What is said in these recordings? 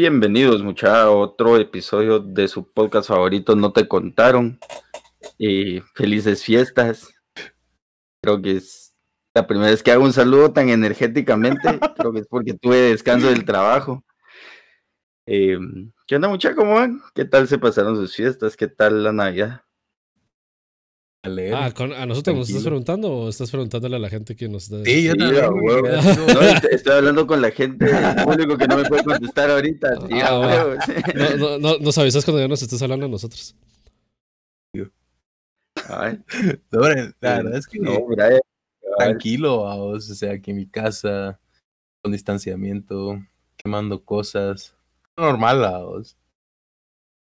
Bienvenidos, muchachos, a otro episodio de su podcast favorito, No Te Contaron. Y felices fiestas. Creo que es la primera vez que hago un saludo tan energéticamente. Creo que es porque tuve descanso del trabajo. Eh, ¿Qué onda, muchachos? ¿Cómo van? ¿Qué tal se pasaron sus fiestas? ¿Qué tal la Navidad? Ah, ¿a nosotros nos estás preguntando o estás preguntándole a la gente que nos está Sí, yo también. No, estoy hablando con la gente, el público que no me puede contestar ahorita. Ah, no, no, nos avisas cuando ya nos estés hablando a nosotros. Ay. la verdad es que no, Brian, tranquilo, vamos, o sea, aquí en mi casa, con distanciamiento, quemando cosas, normal, vamos.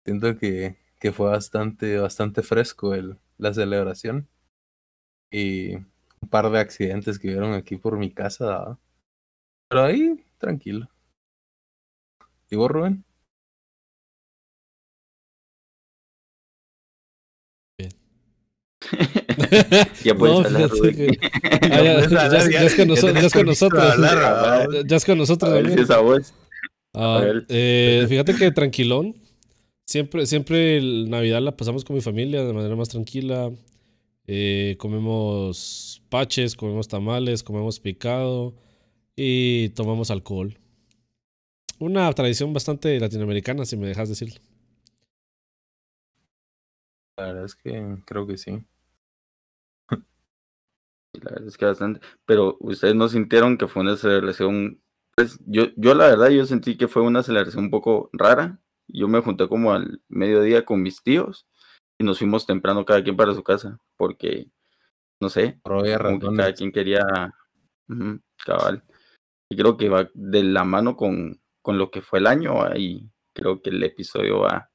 Siento que, que fue bastante, bastante fresco el, la celebración. Y un par de accidentes que vieron aquí por mi casa. Pero ahí, tranquilo. ¿Y vos, Rubén? ya puedes hablar, ya, es con nosotros. Ya es con nosotros. Ya es con nosotros. fíjate que tranquilón. Siempre, siempre el Navidad la pasamos con mi familia de manera más tranquila. Eh, comemos paches, comemos tamales, comemos picado y tomamos alcohol. Una tradición bastante latinoamericana, si me dejas decirlo. La verdad es que creo que sí. La verdad es que bastante. Pero ustedes no sintieron que fue una celebración. Pues yo, yo la verdad, yo sentí que fue una celebración un poco rara yo me junté como al mediodía con mis tíos y nos fuimos temprano cada quien para su casa, porque, no sé, cada quien quería cabal. Y creo que va de la mano con, con lo que fue el año, ahí creo que el episodio va.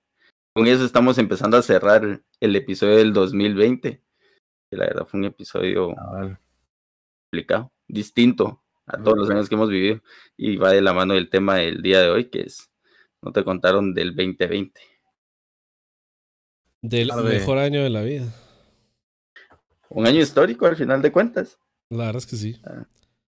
Con eso estamos empezando a cerrar el episodio del 2020, que la verdad fue un episodio complicado, distinto a todos los años que hemos vivido, y va de la mano del tema del día de hoy, que es no te contaron del 2020. Del mejor año de la vida. Un año histórico al final de cuentas. La verdad es que sí. Ah.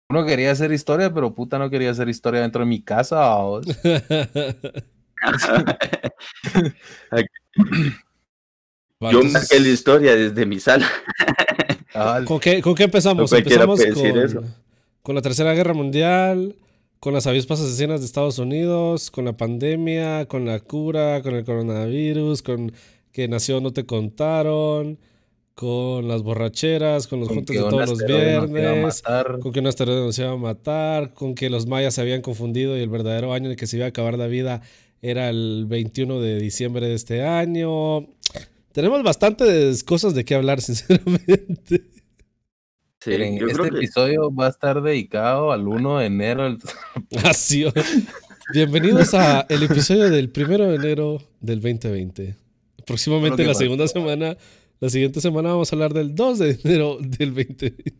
Uno quería hacer historia, pero puta no quería hacer historia dentro de mi casa. Yo marqué la historia desde mi sala. ¿Con, qué, ¿Con qué empezamos? empezamos con, con la Tercera Guerra Mundial, con las avispas asesinas de Estados Unidos, con la pandemia, con la cura, con el coronavirus, con que nació no te contaron, con las borracheras, con los juntos de todos los viernes, con que un asteroide nos iba a matar, con que los mayas se habían confundido y el verdadero año en el que se iba a acabar la vida era el 21 de diciembre de este año. Tenemos bastantes cosas de qué hablar, sinceramente este episodio va a estar dedicado al 1 de enero. Así. Bienvenidos a el episodio del 1 de enero del 2020. Próximamente la segunda semana, la siguiente semana vamos a hablar del 2 de enero del 2020.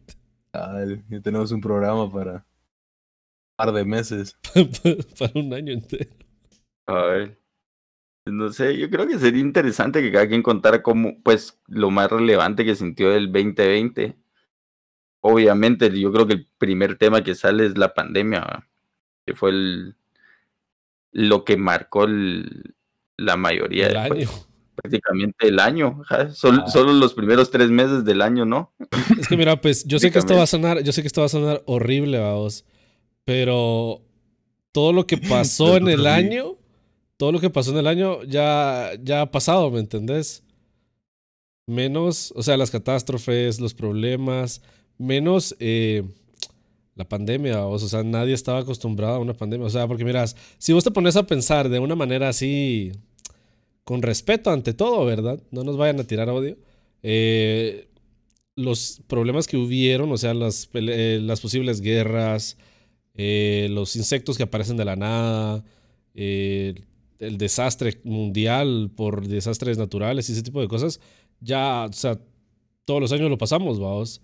Ah, ya tenemos un programa para un par de meses. para un año entero. A ver. No sé, yo creo que sería interesante que cada quien contara cómo, pues, lo más relevante que sintió del 2020 obviamente yo creo que el primer tema que sale es la pandemia, que fue el, lo que marcó la mayoría del año. prácticamente el año, solo, ah. solo, los primeros tres meses del año, ¿no? Es que mira, pues yo sé que esto va a sonar, yo sé que esto va a sonar horrible, vamos, pero todo lo que pasó en el año, todo lo que pasó en el año ya, ya ha pasado, ¿me entendés? Menos, o sea, las catástrofes, los problemas, menos eh, la pandemia, o sea, nadie estaba acostumbrado a una pandemia, o sea, porque miras, si vos te pones a pensar de una manera así, con respeto ante todo, ¿verdad? No nos vayan a tirar odio. Eh, los problemas que hubieron, o sea, las, eh, posibles guerras, los insectos que aparecen de la nada, el desastre mundial por desastres naturales y ese tipo de cosas, ya, o sea, todos los años lo pasamos, vamos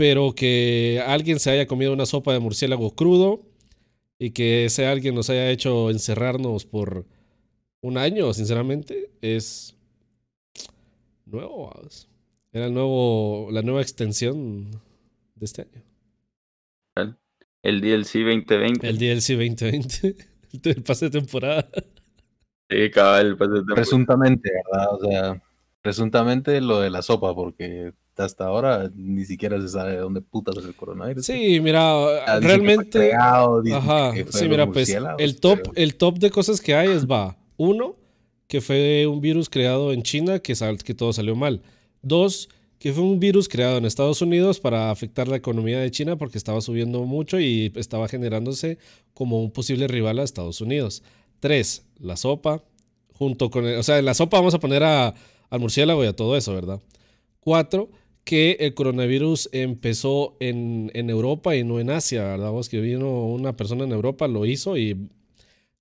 pero que alguien se haya comido una sopa de murciélago crudo y que ese alguien nos haya hecho encerrarnos por un año, sinceramente, es nuevo. Era el nuevo, la nueva extensión de este año. El DLC 2020. El DLC 2020. el pase de temporada. Sí, cabal, el pase de temporada. Presuntamente, ¿verdad? O sea, presuntamente lo de la sopa, porque hasta ahora ni siquiera se sabe de dónde putas es el coronavirus. Sí, mira, realmente. ajá, sí, mira, pues el top, el top de cosas que hay es va. Uno, que fue un virus creado en China que, que todo salió mal. Dos, que fue un virus creado en Estados Unidos para afectar la economía de China porque estaba subiendo mucho y estaba generándose como un posible rival a Estados Unidos. Tres, la sopa, junto con, o sea, en la sopa vamos a poner a, al murciélago y a todo eso, ¿verdad? Cuatro, que el coronavirus empezó en, en Europa y no en Asia, ¿verdad? Vos que vino una persona en Europa, lo hizo y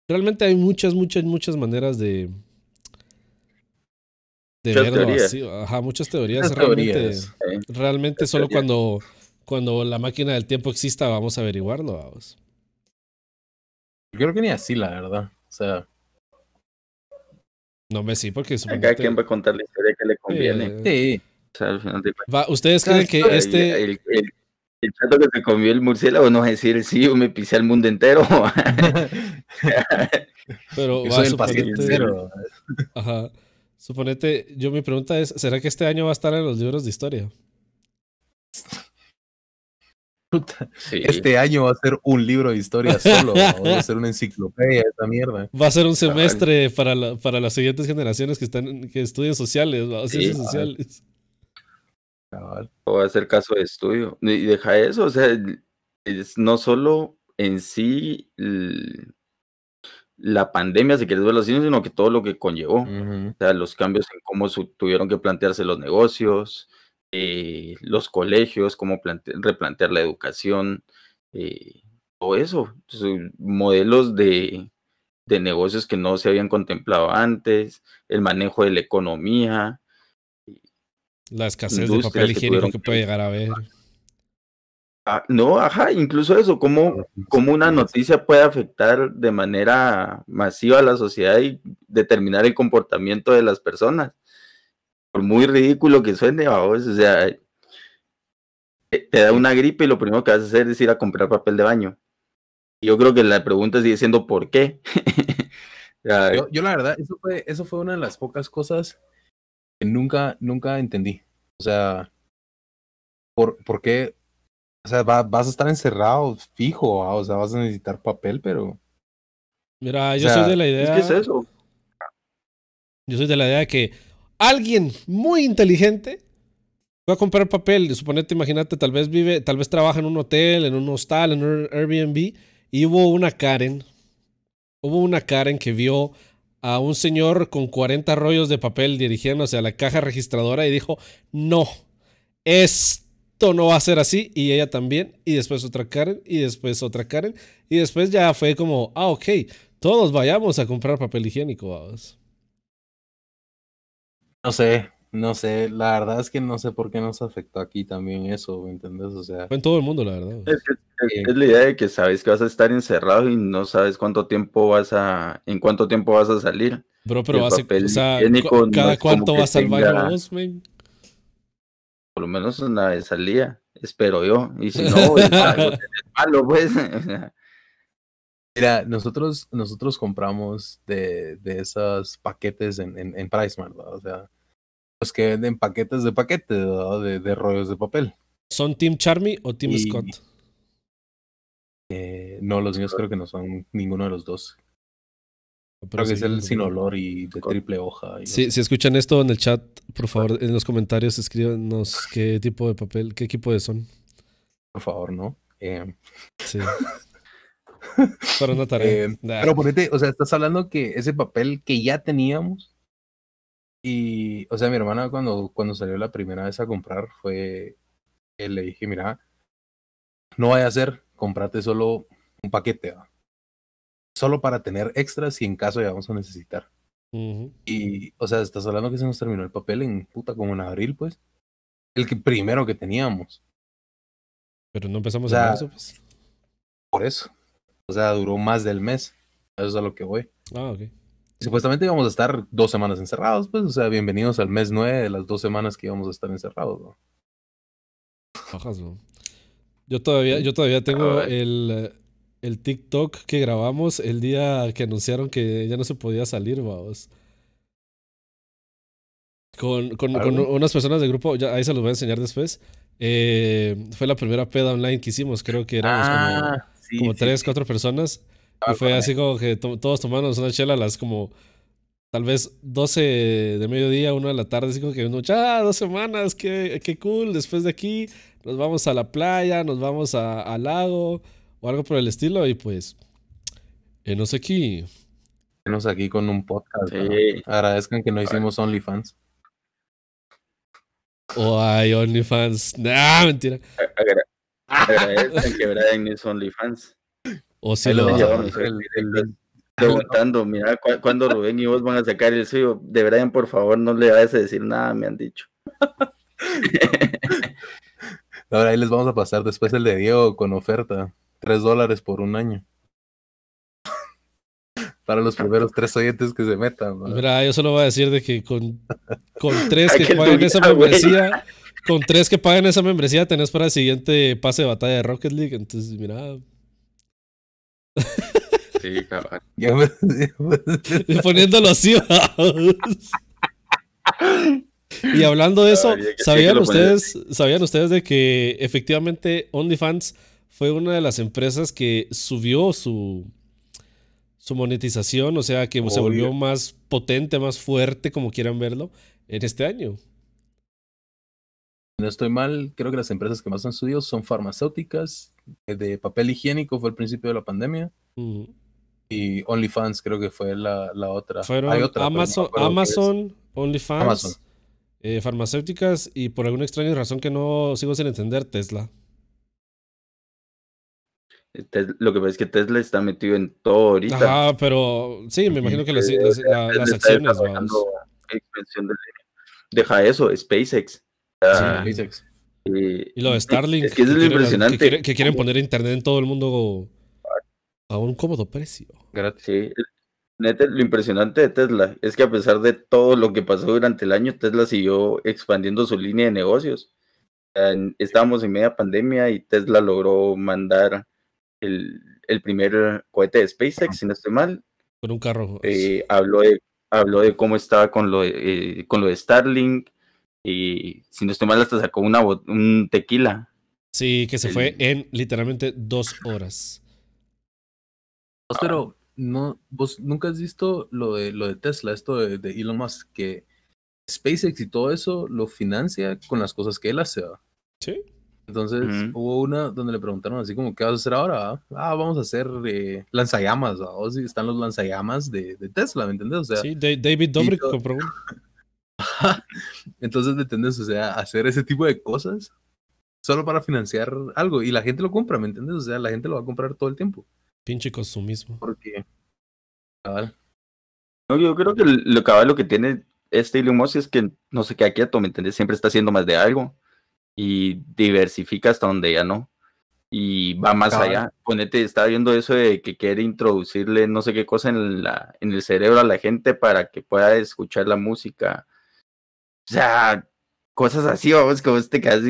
realmente hay muchas, muchas, muchas maneras de, de muchas teorías. Ajá, muchas teorías. realmente, realmente solo cuando, cuando la máquina del tiempo exista vamos a averiguarlo. Vamos. Yo creo que ni así, la verdad. O sea. No me sí, porque Acá quien va a contar la historia que le conviene. Sí. O sea, al final de... va, ¿Ustedes creen que este. El, el, el, chato que se comió el murciélago no es decir, sí, yo me pisé al mundo entero. Pero va, el paciente cero. Ajá. Suponete, yo mi pregunta es, ¿será que este año va a estar en los libros de historia? Este año va a ser un libro de historia solo, va a ser una enciclopedia esa mierda. Va a ser un semestre para, para las siguientes generaciones que están que estudian sociales, ciencias sociales. O va a ser caso de estudio. Y deja eso, o sea, es no solo en sí la pandemia, si quieres verlo así, sino que todo lo que conllevó. O sea, los cambios en cómo tuvieron que plantearse los negocios, eh, los colegios, cómo replantear la educación, eh, todo eso. modelos de, de, negocios que no se habían contemplado antes, el manejo de la economía. La escasez de papel higiénico que puede llegar a haber. Ah, no, ajá, incluso eso, cómo, cómo una noticia puede afectar de manera masiva a la sociedad y determinar el comportamiento de las personas. Por muy ridículo que suene, o sea, te da una gripe y lo primero que vas a hacer es ir a comprar papel de baño. Yo creo que la pregunta sigue siendo ¿por qué? yo, la verdad, eso fue, eso fue una de las pocas cosas que nunca, nunca entendí. O sea, ¿por, ¿por qué o sea, vas a estar encerrado fijo, o sea, vas a necesitar papel, pero. Mira, yo soy de la idea. ¿Qué es eso? Yo soy de la idea de que alguien muy inteligente va a comprar papel. Suponete, imagínate, tal vez vive, tal vez trabaja en un hotel, en un hostal, en un Airbnb, y hubo una Karen. Hubo una Karen que vio a un señor con 40 rollos de papel dirigiéndose a la caja registradora y dijo: No, es no va a ser así y ella también y después otra Karen y después otra Karen y después ya fue como, ah, ok, todos vayamos a comprar papel higiénico, vamos. No sé, no sé, la verdad es que no sé por qué nos afectó aquí también eso, ¿me entiendes? O sea, fue en todo el mundo, la verdad. Es, la idea de que sabes que vas a estar encerrado y no sabes cuánto tiempo vas a, en cuánto tiempo vas a salir. Bro, pero vas a, o cada cuánto vas al baño vos, por lo menos una vez al día, espero yo. Y si no, es malo, pues. Mira, nosotros, nosotros compramos de, de esos paquetes en, en, en PriceMart, ¿verdad? O sea, los que venden paquetes de paquete, De, de, rollos de papel. ¿Son Team Charmy o Team Scott? Eh, no, los míos creo que no son ninguno de los dos. Creo que es el sin olor y de triple hoja. si escuchan esto en el chat, por favor, en los comentarios escríbanos qué tipo de papel, qué equipo de son. Por favor, ¿no? Eh... Sí. Para una tarea. Eh, pero ponete, o sea, estás hablando que ese papel que ya teníamos. Y, o sea, mi hermana cuando, cuando salió la primera vez a comprar fue, le dije, mira, no vaya a ser, comprate solo un paquete, solo para tener extras y en caso ya vamos a necesitar. Y, o sea, estás hablando que se nos terminó el papel en puta como en abril, pues. El que primero que teníamos. Pero no empezamos a eso, pues. Por eso. O sea, duró más del mes. Eso es a lo que voy. Ah, ok. Supuestamente íbamos a estar dos semanas encerrados, pues. O sea, bienvenidos al mes nueve de las dos semanas que íbamos a estar encerrados, ¿no? Yo todavía, yo todavía tengo el, el TikTok que grabamos el día que anunciaron que ya no se podía salir, vamos. Con, con, unas personas del grupo, ya ahí se los voy a enseñar después. Eh, fue la primera peda online que hicimos, creo que éramos como, ah, tres, cuatro personas. Y fue así como que todos tomamos una chela a las como tal vez 12 de mediodía, una de la tarde, así como que ya, dos semanas, qué, qué cool, después de aquí nos vamos a la playa, nos vamos al lago o algo por el estilo y pues, enos aquí. Enos aquí con un podcast. Agradezcan que no hicimos OnlyFans. O hay OnlyFans. Nah, mentira. Agradezcan que Brian es OnlyFans. O si lo preguntando, mira, cuando Rubén y vos van a sacar el suyo? De Brian, por favor, no le vayas a decir nada, me han dicho. Ahora ahí les vamos a pasar después el de Diego con oferta. Tres dólares por un año. Para los primeros tres oyentes que se metan. Mira, yo solo voy a decir de que con, con tres que paguen esa membresía, con tres que paguen esa membresía, tenés para el siguiente pase de batalla de Rocket League. Entonces, mira. Sí, cabrón. Poniéndolo así. y hablando de eso, ¿sabían ustedes, ¿sabían ustedes de que efectivamente OnlyFans fue una de las empresas que subió su, su monetización, o sea, que se volvió más potente, más fuerte, como quieran verlo, en este año. No estoy mal, creo que las empresas que más han subido son farmacéuticas, de papel higiénico fue el principio de la pandemia. Y OnlyFans creo que fue la, la otra. Fueron Amazon, Amazon OnlyFans, eh, farmacéuticas y por alguna extraña razón que no sigo sin entender, Tesla. Lo que pasa es que Tesla está metido en todo ahorita. Ajá, pero sí, me imagino que las, las, acciones. Deja eso, SpaceX. SpaceX. Y lo de Starlink. Es que, es impresionante. Que, quieren poner internet en todo el mundo a un cómodo precio. Sí. lo impresionante de Tesla es que a pesar de todo lo que pasó durante el año, Tesla siguió expandiendo su línea de negocios. Estábamos en media pandemia y Tesla logró mandar el, primer cohete de SpaceX, si no estoy mal. Con un carro. Eh, habló, de, habló de cómo estaba con lo de, eh, con lo de Starlink. Y si no estoy mal, hasta sacó una, un tequila. Sí, que se fue en literalmente dos horas. Pero no, vos nunca has visto lo de lo de Tesla, esto de, de Elon Musk, que SpaceX y todo eso lo financia con las cosas que él hace. Sí. Entonces hubo una donde le preguntaron así como, ¿qué vas a hacer ahora? Ah, vamos a hacer eh, lanzallamas, o sí, están los lanzallamas de, de, Tesla, ¿me entiendes? O sea, sí, David Dobrik compró uno. Entonces, ¿me entiendes? O sea, hacer ese tipo de cosas solo para financiar algo y la gente lo compra, ¿me entiendes? O sea, la gente lo va a comprar todo el tiempo. Pinche consumismo. Porque, cabal. No, yo creo que lo cabal lo que tiene este Elon Musk es que no se queda quieto, ¿me entiendes? Siempre está haciendo más de algo y diversifica hasta donde ya no. Y va más allá. Ponete, estaba viendo eso de que quiere introducirle no sé qué cosa en, la, en el cerebro a la gente para que pueda escuchar la música. O sea, cosas así, vamos, que vos te quedas,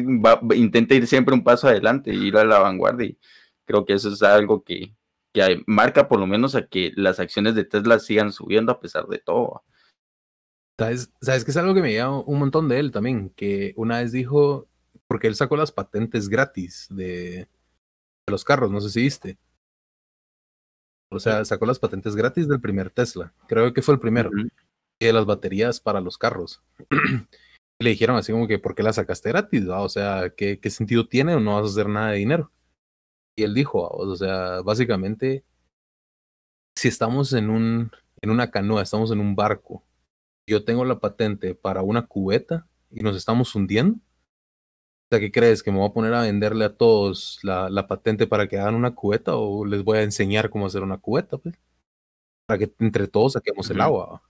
intenta ir siempre un paso adelante, ir a la vanguardia. Y creo que eso es algo que, que marca por lo menos a que las acciones de Tesla sigan subiendo a pesar de todo. ¿Sabes, ¿Sabes que es algo que me llama un montón de él también? Que una vez dijo porque él sacó las patentes gratis de, los carros, no sé si viste. O sea, sacó las patentes gratis del primer Tesla. Creo que fue el primero. De las baterías para los carros. y le dijeron así como que, ¿por qué las sacaste gratis? O sea, ¿qué, ¿qué, sentido tiene o no vas a hacer nada de dinero? Y él dijo, o sea, básicamente, si estamos en, un, en una canoa, estamos en un barco, yo tengo la patente para una cubeta y nos estamos hundiendo, o sea, ¿qué crees? ¿Que me voy a poner a venderle a todos la, la, patente para que hagan una cubeta o les voy a enseñar cómo hacer una cubeta? Pues? Para que entre todos saquemos el agua.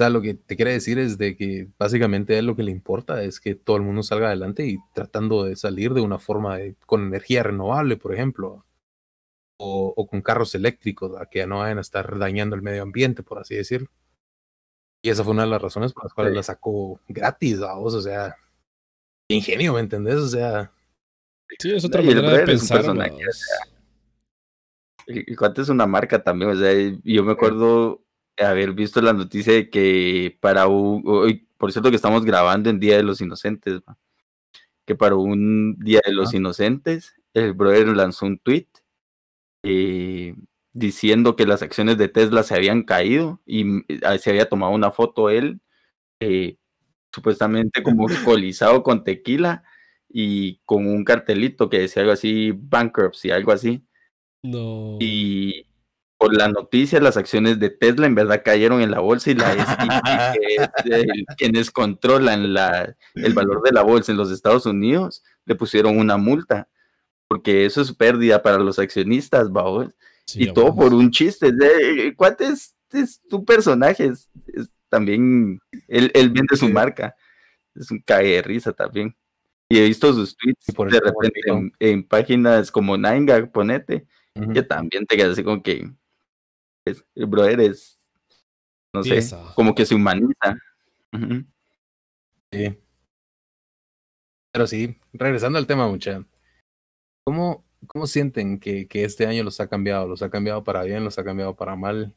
O sea, lo que te quiere decir es de que básicamente a él lo que le importa es que todo el mundo salga adelante y tratando de salir de una forma con energía renovable, por ejemplo. O, o con carros eléctricos, a que ya no vayan a estar dañando el medio ambiente, por así decirlo. Y esa fue una de las razones por las cuales la sacó gratis, vamos, o sea, ingenio, ¿me entendés? O sea. Sí, es otra manera de pensar. el cuate es una marca también, o sea, yo me acuerdo haber visto la noticia de que para hoy, por cierto que estamos grabando en Día de los Inocentes, que para un Día de los Inocentes, el brother lanzó un tweet eh, diciendo que las acciones de Tesla se habían caído y mm, se había tomado una foto él, eh, supuestamente como alcoholizado con tequila y con un cartelito que decía algo así, bankruptcy, algo así. No. Y por la noticia, las acciones de Tesla en verdad cayeron en la bolsa y la quienes controlan la, el valor de la bolsa en los Estados Unidos le pusieron una multa, porque eso es pérdida para los accionistas, vamos. y todo por un chiste. ¿Cuál es, tu personaje? también, él, vende su marca. Es un cague de risa también. Y he visto sus tweets de repente en, páginas como Nine ponete, que también te quedas así como que el brother es, no sé, como que se humaniza. Sí. Pero sí, regresando al tema, mucha. ¿Cómo, cómo sienten que, que, este año los ha cambiado? ¿Los ha cambiado para bien? ¿Los ha cambiado para mal?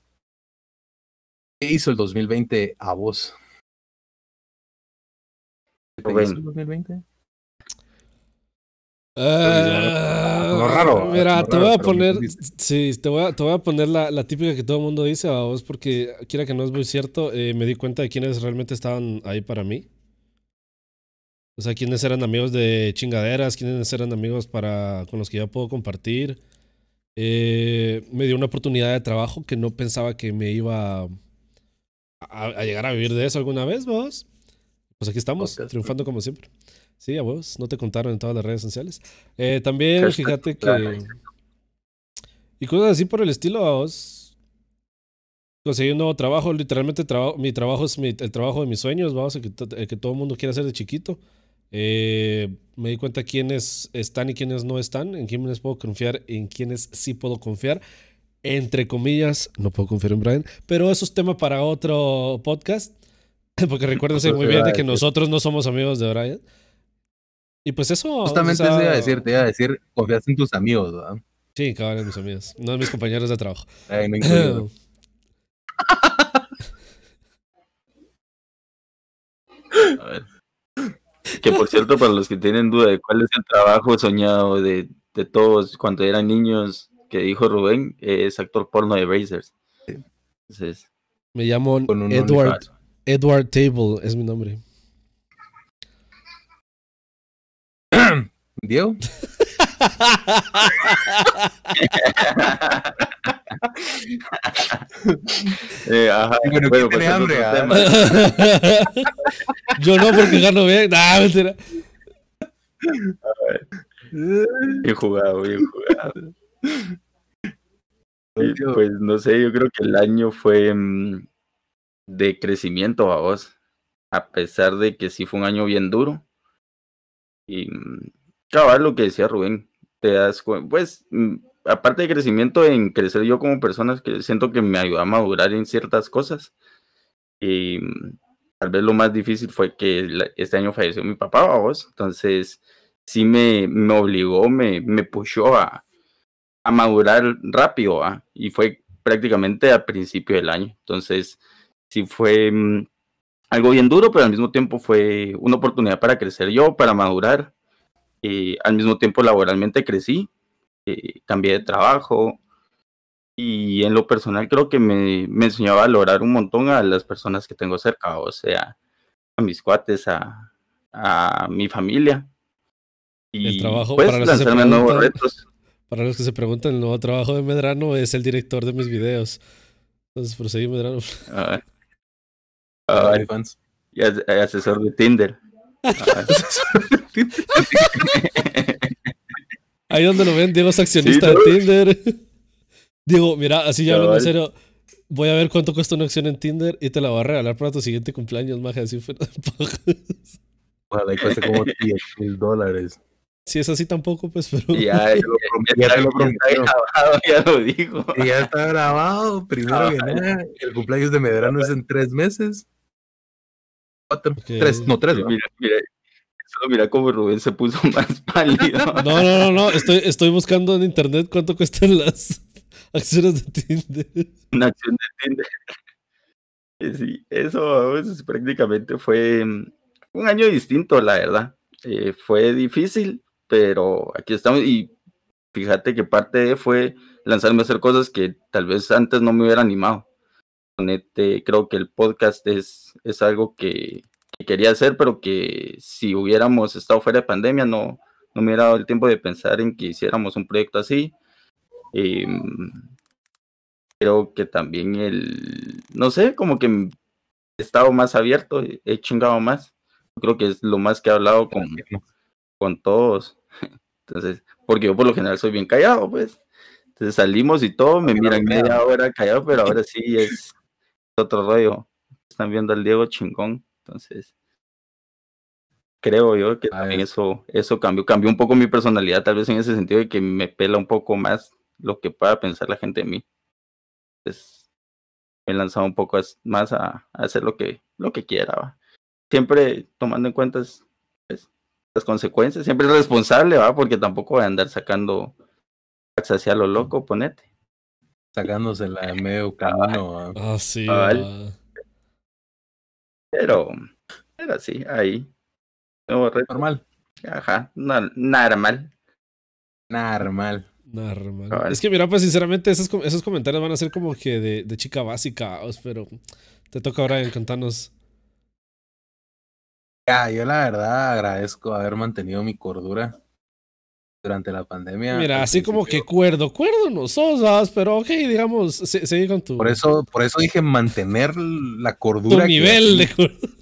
¿Qué hizo el 2020 a vos? ¿Qué hizo el 2020? Uh, raro. Mira, te voy a poner. Sí, te voy a, te voy a poner la, la, típica que todo el mundo dice a vos, porque quiera que no es muy cierto, eh, me di cuenta de quiénes realmente estaban ahí para mí. O sea, quiénes eran amigos de chingaderas, quiénes eran amigos para, con los que ya puedo compartir. Eh, me dio una oportunidad de trabajo que no pensaba que me iba a, a llegar a vivir de eso alguna vez, vos. Pues aquí estamos, triunfando como siempre. Sí, a vos, no te contaron en todas las redes sociales. Eh, también, fíjate que. Y cosas así por el estilo, a vos. Conseguí un nuevo trabajo, literalmente mi trabajo es el trabajo de mis sueños, vamos, el que, todo el mundo quiere hacer de chiquito. Eh, me di cuenta quiénes están y quiénes no están, en quiénes puedo confiar, en quiénes sí puedo confiar. Entre comillas, no puedo confiar en Brian, pero eso es tema para otro podcast. Porque recuérdense muy bien de que nosotros no somos amigos de Brian. Y pues eso. Justamente eso iba a decir, te iba a decir, confías en tus amigos, ¿verdad? Sí, cabrón, en mis amigos, no en mis compañeros de trabajo. Ay, me a ver. Que por cierto, para los que tienen duda de cuál es el trabajo soñado de, de todos cuando eran niños, que dijo Rubén, es actor porno de Brazers. Entonces, me llamo Edward, Edward Table, es mi nombre. Diego. eh, ajá. Bueno, bueno pues hambre? Yo no, porque gano bien. Nah, mentira. Bien jugado, bien jugado. Pues no sé, yo creo que el año fue mm, de crecimiento a vos, a pesar de que sí fue un año bien duro. Y mm, Cabal, lo que decía Rubén, te das pues, mm, aparte de crecimiento en crecer yo como persona, siento que me ayudó a madurar en ciertas cosas. Y mm, tal vez lo más difícil fue que este año falleció mi papá, vos. Entonces, sí me, me obligó, me, me pushó a, a madurar rápido, y fue prácticamente al principio del año. Entonces, sí fue mm, algo bien duro, pero al mismo tiempo fue una oportunidad para crecer yo, para madurar eh, al mismo tiempo laboralmente crecí, eh, cambié de trabajo y en lo personal creo que me, me enseñó a valorar un montón a las personas que tengo cerca, o sea, a mis cuates, a, a mi familia. Y el trabajo pues, para lanzarme nuevos retos. Para los que se preguntan, el nuevo trabajo de Medrano es el director de mis videos. Entonces, proseguí Medrano. y asesor de Tinder. Ahí donde lo ven, Diego es accionista de Tinder. Diego, mira, así ya hablando en serio, voy a ver cuánto cuesta una acción en Tinder y te la voy a regalar para tu siguiente cumpleaños, maje, así fue. Ojalá cuesta como 10 mil dólares. Si es así tampoco, pues, pero. Ya, ya, ya, lo grabado, ya lo dijo. Y ya está grabado. Primero que nada, el cumpleaños de Medrano es en tres meses. Tres, no, tres. Mira, mira, solo mira cómo Rubén se puso más pálido. No, no, no, no. Estoy, estoy buscando en internet cuánto cuestan las Acciones de Tinder. Una acción de Tinder. Sí, eso prácticamente fue mm, un año distinto, la verdad. Eh, fue difícil, pero aquí estamos y fíjate que parte de fue lanzarme a hacer cosas que tal vez antes no me hubiera animado. Creo que el podcast es, es algo que, quería hacer, pero que si hubiéramos estado fuera de pandemia no, no me hubiera dado el tiempo de pensar en que hiciéramos un proyecto así. Em, creo que también el, no sé, como que he estado más abierto, he chingado más. Creo que es lo más que he hablado con, con todos. Entonces, porque yo por lo general soy bien callado, pues. Entonces salimos y todo, me miran media hora callado, pero ahora sí es otro rollo. Están viendo al Diego chingón. Entonces, creo yo que también eso, eso cambió, cambió un poco mi personalidad, tal vez en ese sentido de que me pela un poco más lo que pueda pensar la gente de mí. Entonces, me he lanzado un poco más a, hacer lo que, lo que quiera, Siempre tomando en cuenta pues, las consecuencias, siempre es responsable, ¿va? Porque tampoco voy a andar sacando hacia lo loco, ponete. Sacándosela en medio camino. Ah, sí. Pero, pero sí, ahí. Normal. Ajá, no, normal. Normal. Normal. Es que mira, pues sinceramente esos, esos comentarios van a ser como que de, de chica básica, pero te toca ahora contarnos. Ya, yo la verdad agradezco haber mantenido mi cordura durante la pandemia. Mira, así como que cuerdo, cuerdo no sos, pero ok, digamos, seguí con tu. Por eso, por eso dije mantener la cordura. Tu nivel de cordura.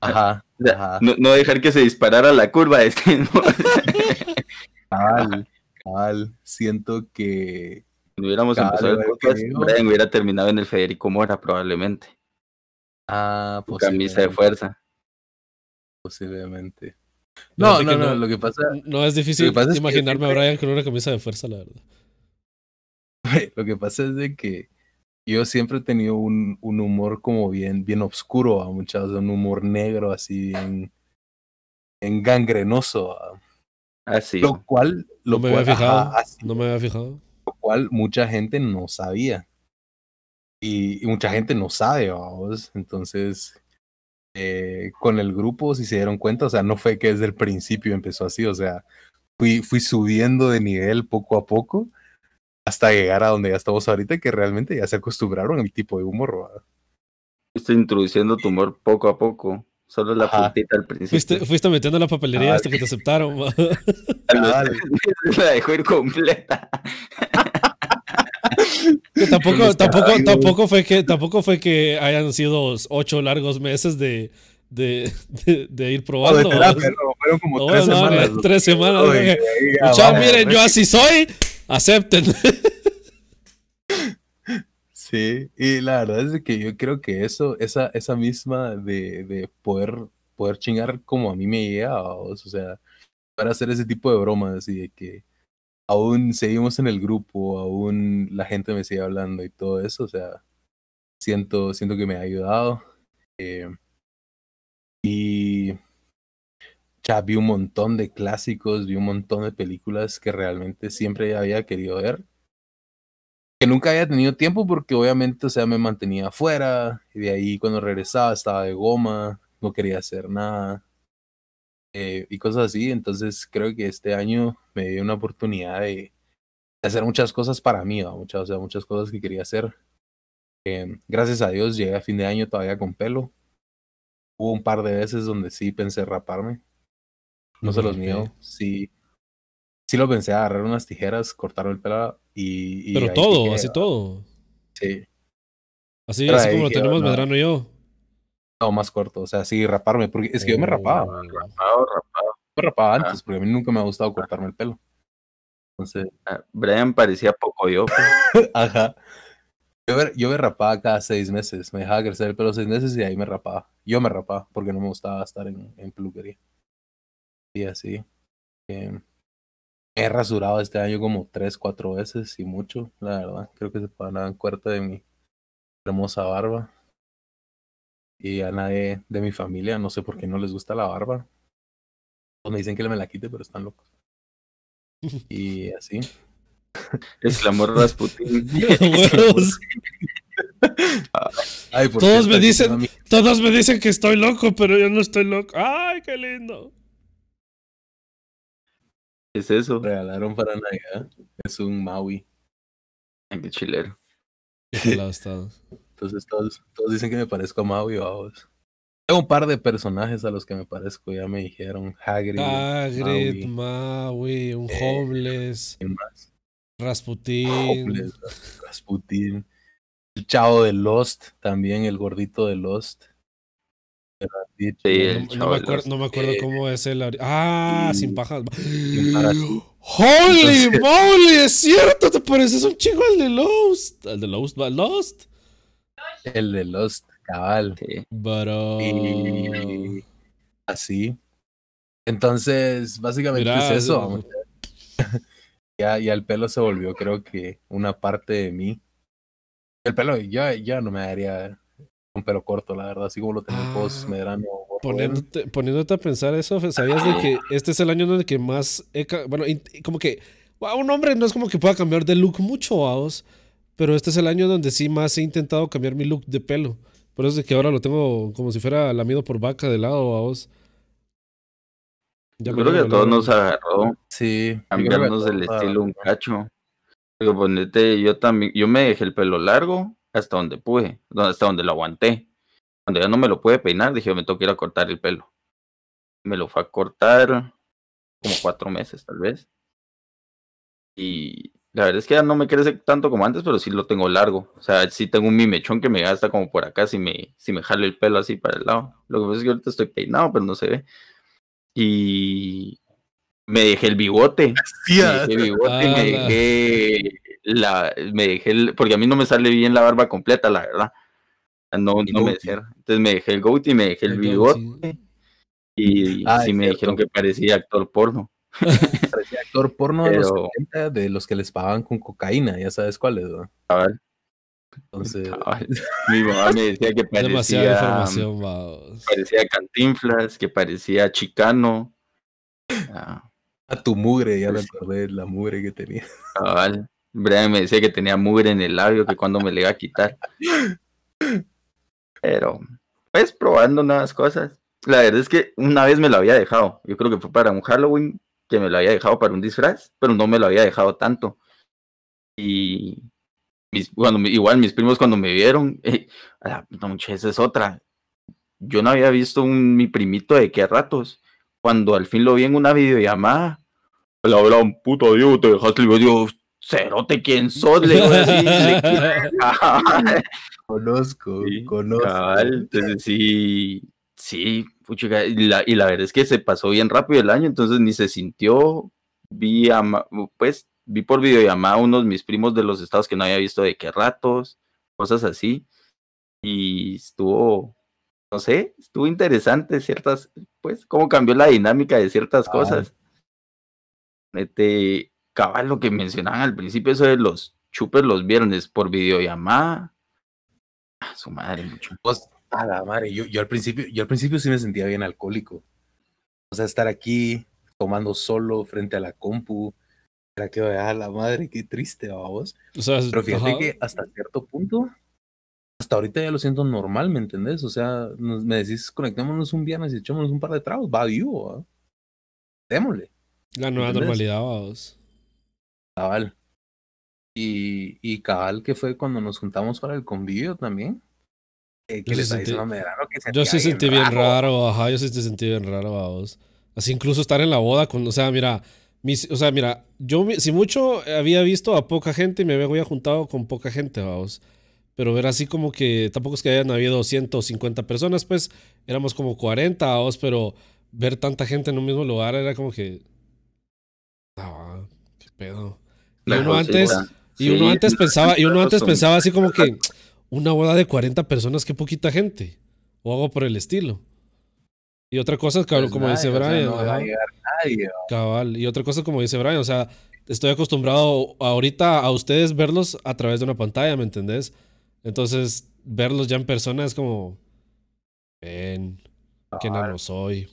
Ajá. ajá. No, dejar que se disparara la curva este. Cabal, cabal. Siento que. Si hubiéramos empezado el podcast, Brian hubiera terminado en el Federico Mora, probablemente. Ah, pues. Camisa de fuerza. Posiblemente. No, no, no, lo que pasa. No es difícil imaginarme a Brian con una camisa de fuerza, la verdad. Lo que pasa es de que yo siempre he tenido un, un humor como bien, bien oscuro, a muchas un humor negro, así bien, en gangrenoso. Así. Lo cual, lo no me había fijado. no me había fijado. Lo cual mucha gente no sabía. Y, mucha gente no sabe, vamos. Entonces, eh, con el grupo, si se dieron cuenta, o sea, no fue que desde el principio empezó así, o sea, fui, fui subiendo de nivel poco a poco hasta llegar a donde ya estamos ahorita, que realmente ya se acostumbraron a mi tipo de humor. Estoy introduciendo tu humor poco a poco. Solo la puntita al principio. Fuiste, metiendo la papelería hasta que te aceptaron. la dejó ir completa. Tampoco, tampoco, tampoco fue que, tampoco fue que hayan sido ocho largos meses de, de, de, ir probando. fueron como tres semanas. tres semanas. miren, yo así soy, acepten. Sí, y la verdad es que yo creo que eso, esa, esa misma de, de poder, poder chingar como a mí me llega, o sea, para hacer ese tipo de bromas y de que aún seguimos en el grupo, aún la gente me sigue hablando y todo eso, o sea, siento, siento que me ha ayudado. Eh, y ya vi un montón de clásicos, vi un montón de películas que realmente siempre había querido ver. Que nunca había tenido tiempo porque obviamente, o sea, me mantenía afuera y de ahí cuando regresaba estaba de goma, no quería hacer nada. Eh, y cosas así. Entonces creo que este año me dio una oportunidad de hacer muchas cosas para mí, muchas, o sea, muchas cosas que quería hacer. Eh, gracias a Dios llegué a fin de año todavía con pelo. Hubo un par de veces donde sí pensé raparme. No se los niego. Sí, sí lo pensé, agarrar unas tijeras, cortar el pelo y... Pero todo, así todo. Sí. Así, así como lo tenemos Medrano y yo. No, más corto, o sea, sí, raparme, porque es que yo me rapaba. Oh. Rapado, rapado. Me rapaba antes, porque a mí nunca me ha gustado cortarme el pelo. Entonces. Ah, Brian parecía poco yo. Pues. Ajá. Yo me, yo me, rapaba cada seis meses. Me dejaba crecer el pelo seis meses y ahí me rapaba. Yo me rapaba porque no me gustaba estar en, en peluquería. Y así. Eh, he rasurado este año como tres, cuatro veces y mucho, la verdad. Creo que se dar cuenta de mi hermosa barba y a nadie de mi familia, no sé por qué no les gusta la barba. O me dicen que me la quite, pero están locos. Y así. Exclamó Rasputin. todos me dicen, todos me dicen que estoy loco, pero yo no estoy loco. ¡Ay, qué lindo! ¿Qué es eso? Regalaron para Navidad. Es un Maui. Ay, qué chilero. Entonces todos, todos dicen que me parezco a Maui, vamos. Tengo un par de personajes a los que me parezco, ya me dijeron. Hagrid. Hagrid, Maui, un eh, homeless. Rasputin. Rasputin. El chavo de Lost, también el gordito de Lost. no, me acuerdo, no, me acuerdo, cómo es el. Ah, sin pajas. ¡Holy moly! Es cierto, te pareces un chico al de Lost. Al de Lost, Lost. El de Lost, cabal. Y así. Entonces, básicamente es eso. ya, ya el pelo se volvió, creo que, una parte de mí. El pelo ya, ya no me daría un pelo corto, la verdad, así como lo tengo post ah, Medrano. Poniéndote, poniéndote, a pensar eso, ¿sabías de que este es el año en el que más, bueno, como que un hombre no es como que pueda cambiar de look mucho, vos, pero este es el año donde sí más he intentado cambiar mi look de pelo. Por eso es que ahora lo tengo como si fuera lamido por vaca de lado, vos. Yo creo que a todos nos agarró. Sí. Cambiarnos el estilo un cacho. Pero ponete, yo también, yo me dejé el pelo largo hasta donde pude, hasta donde lo aguanté. Cuando ya no me lo pude peinar, dije, me tengo que ir a cortar el pelo. Me lo fue a cortar como cuatro meses, tal vez. Y la verdad es que ya no me crece tanto como antes, pero sí lo tengo largo. O sea, sí tengo un mimechón que me gasta como por acá si me, si me jalo el pelo así para el lado. Lo que pasa es que ahorita estoy peinado, pero no se ve. Y me dejé el bigote. Me dejé el bigote, me dejé la, me dejé el, porque a mí no me sale bien la barba completa, la verdad. No, no me decía. Entonces me dejé el goatee, me dejé el, bigote. Y ah, sí me dijeron que parecía actor porno. actor porno de los de los que les pagaban con cocaína, ya sabes cuál es, ¿no? Entonces, mi mamá me decía que parecía, parecía Cantinflas, que parecía Chicano. Ah. A tu mugre, ya me acordé la mugre que tenía. Brian me decía que tenía mugre en el labio, que cuando me le iba a quitar. Pero, pues probando nuevas cosas. La verdad es que una vez me lo había dejado. Yo creo que fue para un Halloween que me lo había dejado para un disfraz, pero no me lo había dejado tanto. Y cuando igual mis primos cuando me vieron, eh, no, esa es otra. Yo no había visto un, mi primito de qué ratos. Cuando al fin lo vi en una videollamada, le hablaba un puto Dios, te dejaste el video, cerote, ¿quién sos? Le digo conozco, conozco. entonces sí, sí, y la, y la verdad es que se pasó bien rápido el año, entonces ni se sintió, vi, pues, vi por videollamada a unos de mis primos de los estados que no había visto de qué ratos, cosas así. Y estuvo, no sé, estuvo interesante ciertas, pues, cómo cambió la dinámica de ciertas cosas. Este, cabal, lo que mencionaban al principio, eso de los chupes los viernes por videollamada. A su madre, mucho. Pues, a la madre, yo, yo al principio, yo al principio sí me sentía bien alcohólico. O sea, estar aquí tomando solo frente a la compu, era que a la madre, qué triste, vamos. O sea, Pero fíjate que hasta cierto punto, hasta ahorita ya lo siento normal, ¿me entendés? O sea, me decís, conectémonos un viernes y echémonos un par de tragos, va vivo, ¿va? Démosle. La nueva normalidad, vamos. Cabal. Y, y cabal, que fue cuando nos juntamos para el convivio también. Eh, que les sentí, que Yo sí sentí bien raro, ajá, yo sí sentí bien raro, vamos. Así incluso estar en la boda con, o sea, mira, o sea, mira, yo si mucho había visto a poca gente y me había juntado con poca gente, vamos. Pero ver así como que tampoco es que hayan habido 150 personas, pues éramos como 40, vamos, pero ver tanta gente en un mismo lugar era como que. Ah, qué pedo. Y uno antes, y uno antes pensaba, y uno antes pensaba así como que una boda de 40 personas, qué poquita gente. O algo por el estilo. Y otra cosa, pues como dice Brian. cabal. Y otra cosa, como dice Brian, o sea, estoy acostumbrado ahorita a ustedes verlos a través de una pantalla, ¿me entendés? Entonces, verlos ya en persona es como. Ven, qué no soy.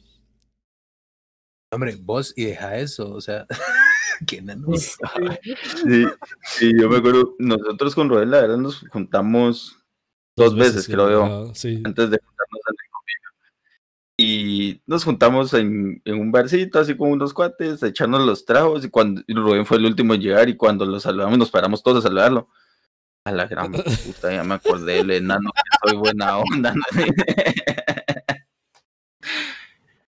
Hombre, vos y deja eso, o sea. Qué enanos. sí, sí, yo me acuerdo, nosotros con Roel, la verdad, nos juntamos dos, veces, creo yo, antes de juntarnos en el y nos juntamos en, un barcito, así como unos cuates, echando los tragos. Y cuando Rubén fue el último en llegar, y cuando lo saludamos, nos paramos todos a saludarlo. A la gran puta, ya me acordé del enano que soy buena onda.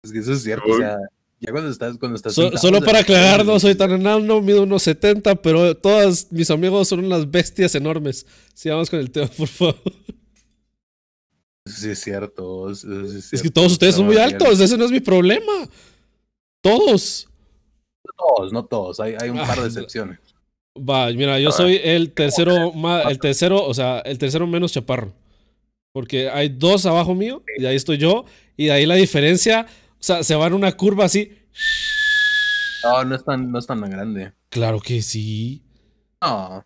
es que eso es cierto, o sea, ya cuando estás, cuando estás solo para aclarar, no soy tan enano, mido unos 70, pero todos mis amigos son unas bestias enormes. Sigamos con el tema, por favor. Sí, es cierto. Es, que todos ustedes son muy altos, ese no es mi problema. Todos. No todos, no todos, hay, hay un par de excepciones. Va, mira, yo soy el tercero más, el tercero, o sea, el tercero menos chaparro. Porque hay dos abajo mío, y ahí estoy yo, y de ahí la diferencia, sea, se va en una curva así. No, no es tan, no es tan grande. Claro que sí. No.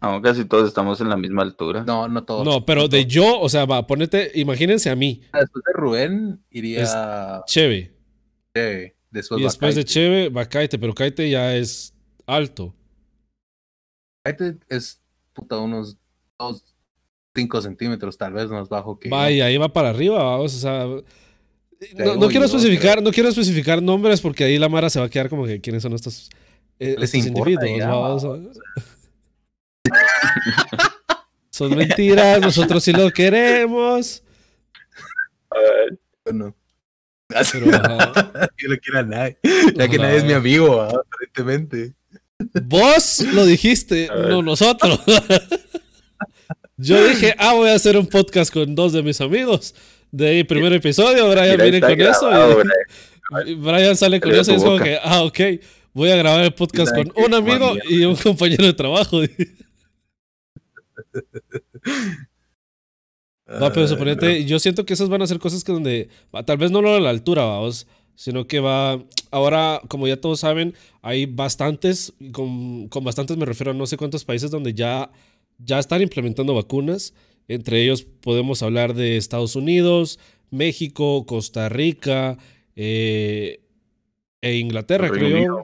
O casi todos estamos en la misma altura. No, no todos. No, pero de yo, o sea, va, ponete, imagínense a mí. Ah, después de Rubén iría. Cheve. Cheve. y después de Cheve va Kaite, pero Kaite ya es alto. Kaite es puta unos 2, 5 centímetros tal vez más bajo que. Va, y ahí va para arriba, vamos, o sea. No, quiero especificar, no quiero especificar nombres porque ahí la Mara se va a quedar como que quiénes son estos, eh, estos individuos. Son mentiras, nosotros sí lo queremos. No. Yo lo quiero a nadie. Ya que nadie es mi amigo, aparentemente. Vos lo dijiste, no nosotros. Yo dije, ah, voy a hacer un podcast con dos de mis amigos. De ahí, primer episodio, Brian viene con eso. Brian sale con eso y es como que, ah, ok, voy a grabar el podcast con un amigo y un compañero de trabajo. No, pero suponete, yo siento que esas van a ser cosas que donde, tal vez no lo a la altura, vamos, sino que va, ahora, como ya todos saben, hay bastantes, con, con bastantes me refiero a no sé cuántos países donde ya, ya están implementando vacunas, entre ellos podemos hablar de Estados Unidos, México, Costa Rica eh, e Inglaterra, creo yo.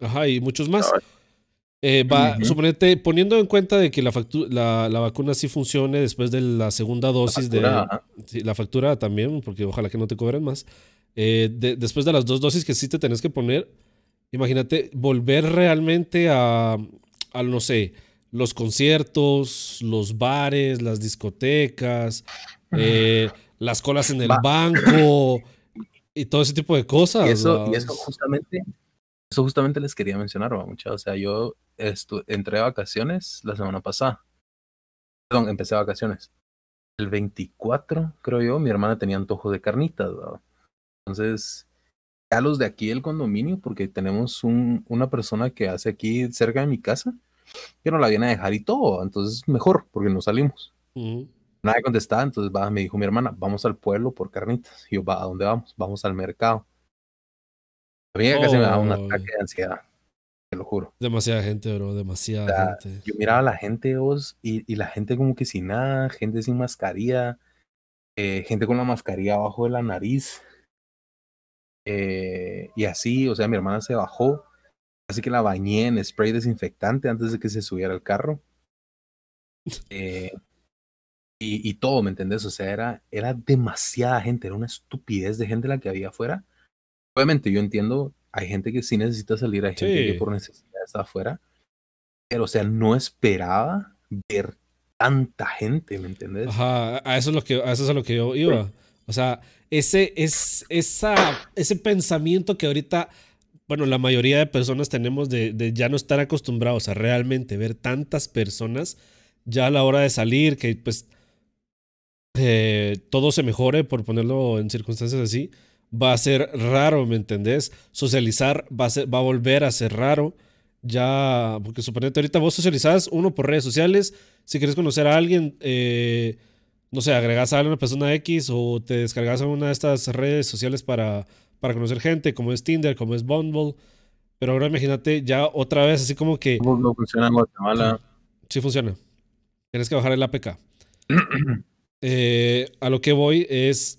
Ajá, y muchos más. Eh, va, suponete, poniendo en cuenta de que la, la, la, vacuna sí funcione después de la segunda dosis de la factura también, porque ojalá que no te cobren más. Eh, después de las dos dosis que sí te tenés que poner, imagínate volver realmente a, a, no sé, los conciertos, los bares, las discotecas, eh, las colas en el banco y todo ese tipo de cosas. Y eso, y eso justamente eso justamente les quería mencionar, mucha. O sea, yo entré a vacaciones la semana pasada. Perdón, empecé vacaciones. El 24, creo yo, mi hermana tenía antojo de carnitas, Entonces, a los de aquí del condominio, porque tenemos un, una persona que hace aquí cerca de mi casa, que no la viene a dejar y todo. Entonces, mejor, porque no salimos. Nadie contestaba, entonces va, me dijo mi hermana, vamos al pueblo por carnitas. Y yo, va, ¿a dónde vamos? Vamos al mercado. A mí casi me da un ataque de ansiedad, te lo juro. Demasiada gente, bro, demasiada gente. Yo miraba a la gente, vos, y, y, la gente como que sin nada, gente sin mascarilla, eh, gente con la mascarilla abajo de la nariz. Eh, y así, o sea, mi hermana se bajó, así que la bañé en spray desinfectante antes de que se subiera al carro. Eh, y, y, todo, ¿me entendés? O sea, era, era demasiada gente, era una estupidez de gente la que había afuera obviamente yo entiendo, hay gente que sí necesita salir, hay gente que por necesidad está afuera, pero o sea, no esperaba ver tanta gente, ¿me entiendes? Ajá, a eso es lo que, a eso es a lo que yo iba. O sea, ese, es, esa, ese pensamiento que ahorita, bueno, la mayoría de personas tenemos de, ya no estar acostumbrados a realmente ver tantas personas, ya a la hora de salir, que pues eh, todo se mejore, por ponerlo en circunstancias así va a ser raro, ¿me entendés? Socializar va a, ser, va a volver a ser raro. Ya, porque suponete ahorita vos socializás uno por redes sociales. Si quieres conocer a alguien, eh, no sé, agregás a una persona X o te descargas a una de estas redes sociales para, para conocer gente, como es Tinder, como es Bumble. Pero ahora imagínate ya otra vez, así como que. No funciona en Guatemala. Sí funciona. Tienes que bajar el APK. Eh, a lo que voy es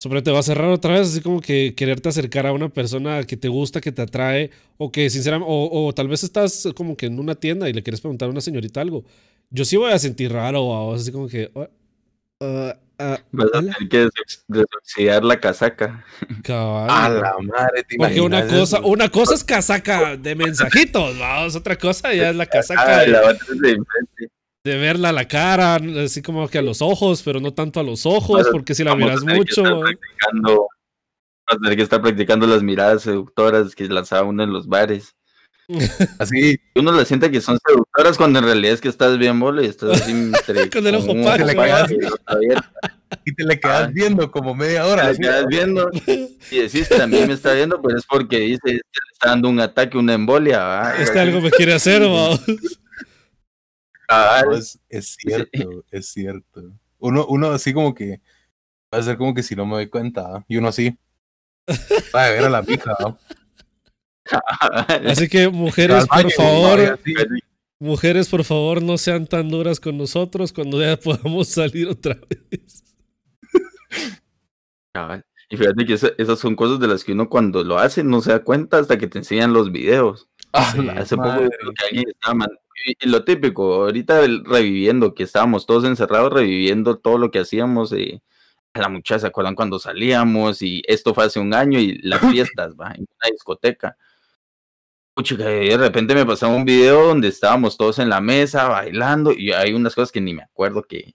sobre te va a cerrar otra vez, así como que quererte acercar a una persona que te gusta, que te atrae, o que sinceramente, o, tal vez estás como que en una tienda y le quieres preguntar a una señorita algo. Yo sí voy a sentir raro, o así como que... Uh, uh, Vas a tener que desoxidar la casaca. A la madre, te Porque una cosa, una cosa es casaca de mensajitos, vamos, otra cosa ya es la casaca ah, de, la de, verla a la cara, así como que a los ojos, pero no tanto a los ojos, porque si la miras mucho. Vas a tener que estar practicando las miradas seductoras que lanzaba uno en los bares. Así, uno le siente que son seductoras cuando en realidad es que estás bien bole y estás así con el ojo pacho. Y te le quedas viendo como media hora. Te le quedas viendo y decís, también me está viendo, pues es porque dice que le está dando un ataque, una embolia. Este algo me quiere hacer, vamos. Pues, es cierto, es cierto. Uno, uno así como que va a ser como que si no me doy cuenta, y uno así va a ver a la pija. Así que mujeres, por favor, mujeres, por favor, no sean tan duras con nosotros cuando ya podamos salir otra vez. Y fíjate que esas son cosas de las que uno cuando lo hace no se da cuenta hasta que te enseñan los videos. Ah, hace poco que alguien estaba y, lo típico, ahorita reviviendo, que estábamos todos encerrados, reviviendo todo lo que hacíamos. Eh, la muchacha, ¿se acuerdan cuando salíamos? Y esto fue hace un año y las fiestas, va, en una discoteca. De repente me pasaba un video donde estábamos todos en la mesa bailando y hay unas cosas que ni me acuerdo que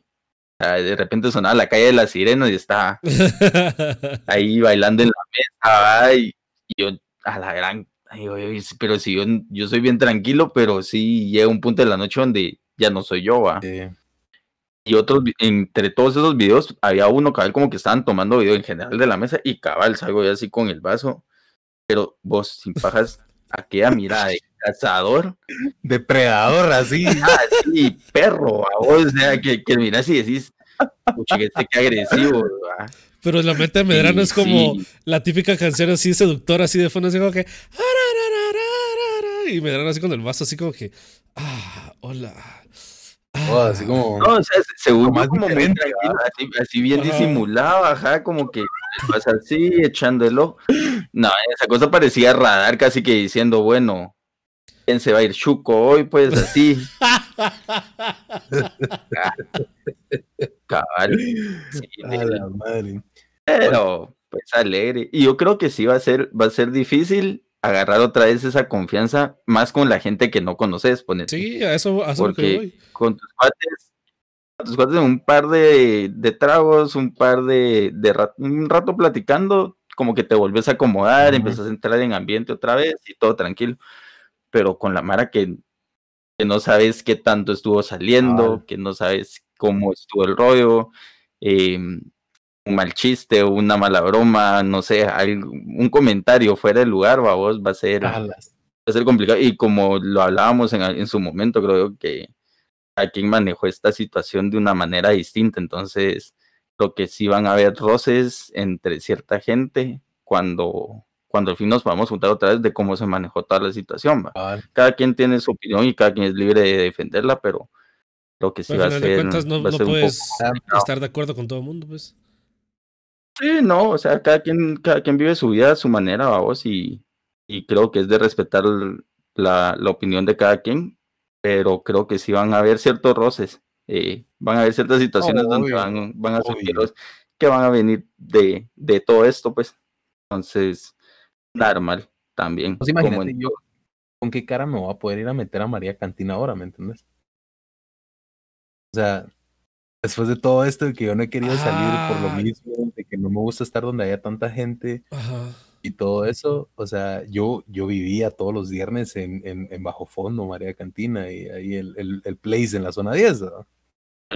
de repente sonaba la calle de la sirena y estaba ahí bailando en la mesa y, yo a la gran pero si yo, yo soy bien tranquilo, pero sí llega un punto de la noche donde ya no soy yo, va. Y otros, entre todos esos videos, había uno cabal como que estaban tomando video en general de la mesa y cabal salgo yo así con el vaso, pero vos sin pajas aquella mirada de cazador. Depredador, así. Ah, sí, perro, a vos, o sea, que, que miras y decís, pucha, que este que agresivo, Pero la mente de Medrano es como la típica canción así seductora, así de fondo, así como que. Y Medrano así con el vaso, así como que. Ah, hola. Oh, así como. No, o sea, según como, como muy así, así, bien disimulado, ajá, como que vas así, echándolo. No, esa cosa parecía radar, casi que diciendo, bueno, ¿quién se va a ir Chuco hoy? Pues así. Cabal. madre. Pero, pues alegre. Y yo creo que sí va a ser, va a ser difícil agarrar otra vez esa confianza más con la gente que no conoces, ponete. Sí, a eso, a Porque con tus cuates, tus cuates un par de, de tragos, un par de, de un rato platicando, como que te volvés a acomodar, empiezas a entrar en ambiente otra vez y todo tranquilo. Pero con la Mara que, que no sabes qué tanto estuvo saliendo, que no sabes cómo estuvo el rollo, eh, un mal chiste, una mala broma, no sé, un comentario fuera de lugar, va, vos, va a ser, va a ser complicado. Y como lo hablábamos en, su momento, creo que a quien manejó esta situación de una manera distinta. Entonces, lo que sí van a haber roces entre cierta gente cuando, cuando al fin nos podamos juntar otra vez de cómo se manejó toda la situación. Cada quien tiene su opinión y cada quien es libre de defenderla, pero lo que sí va a ser. no, puedes estar de acuerdo con todo el mundo, pues. Sí, no, o sea, cada quien, cada quien vive su vida a su manera, vamos, y, y creo que es de respetar la, la, opinión de cada quien, pero creo que sí van a haber ciertos roces, eh, van a haber ciertas situaciones donde van, van a surgir que van a venir de, de todo esto, pues. Entonces, normal también. Pues imagínate yo, ¿con qué cara me voy a poder ir a meter a María Cantina ahora, me entiendes? O sea, después de todo esto de que yo no he querido salir por lo mismo, de que no me gusta estar donde haya tanta gente y todo eso, o sea, yo, yo vivía todos los viernes en, en, Bajo Fondo, María Cantina, y ahí el, el, el place en la zona 10.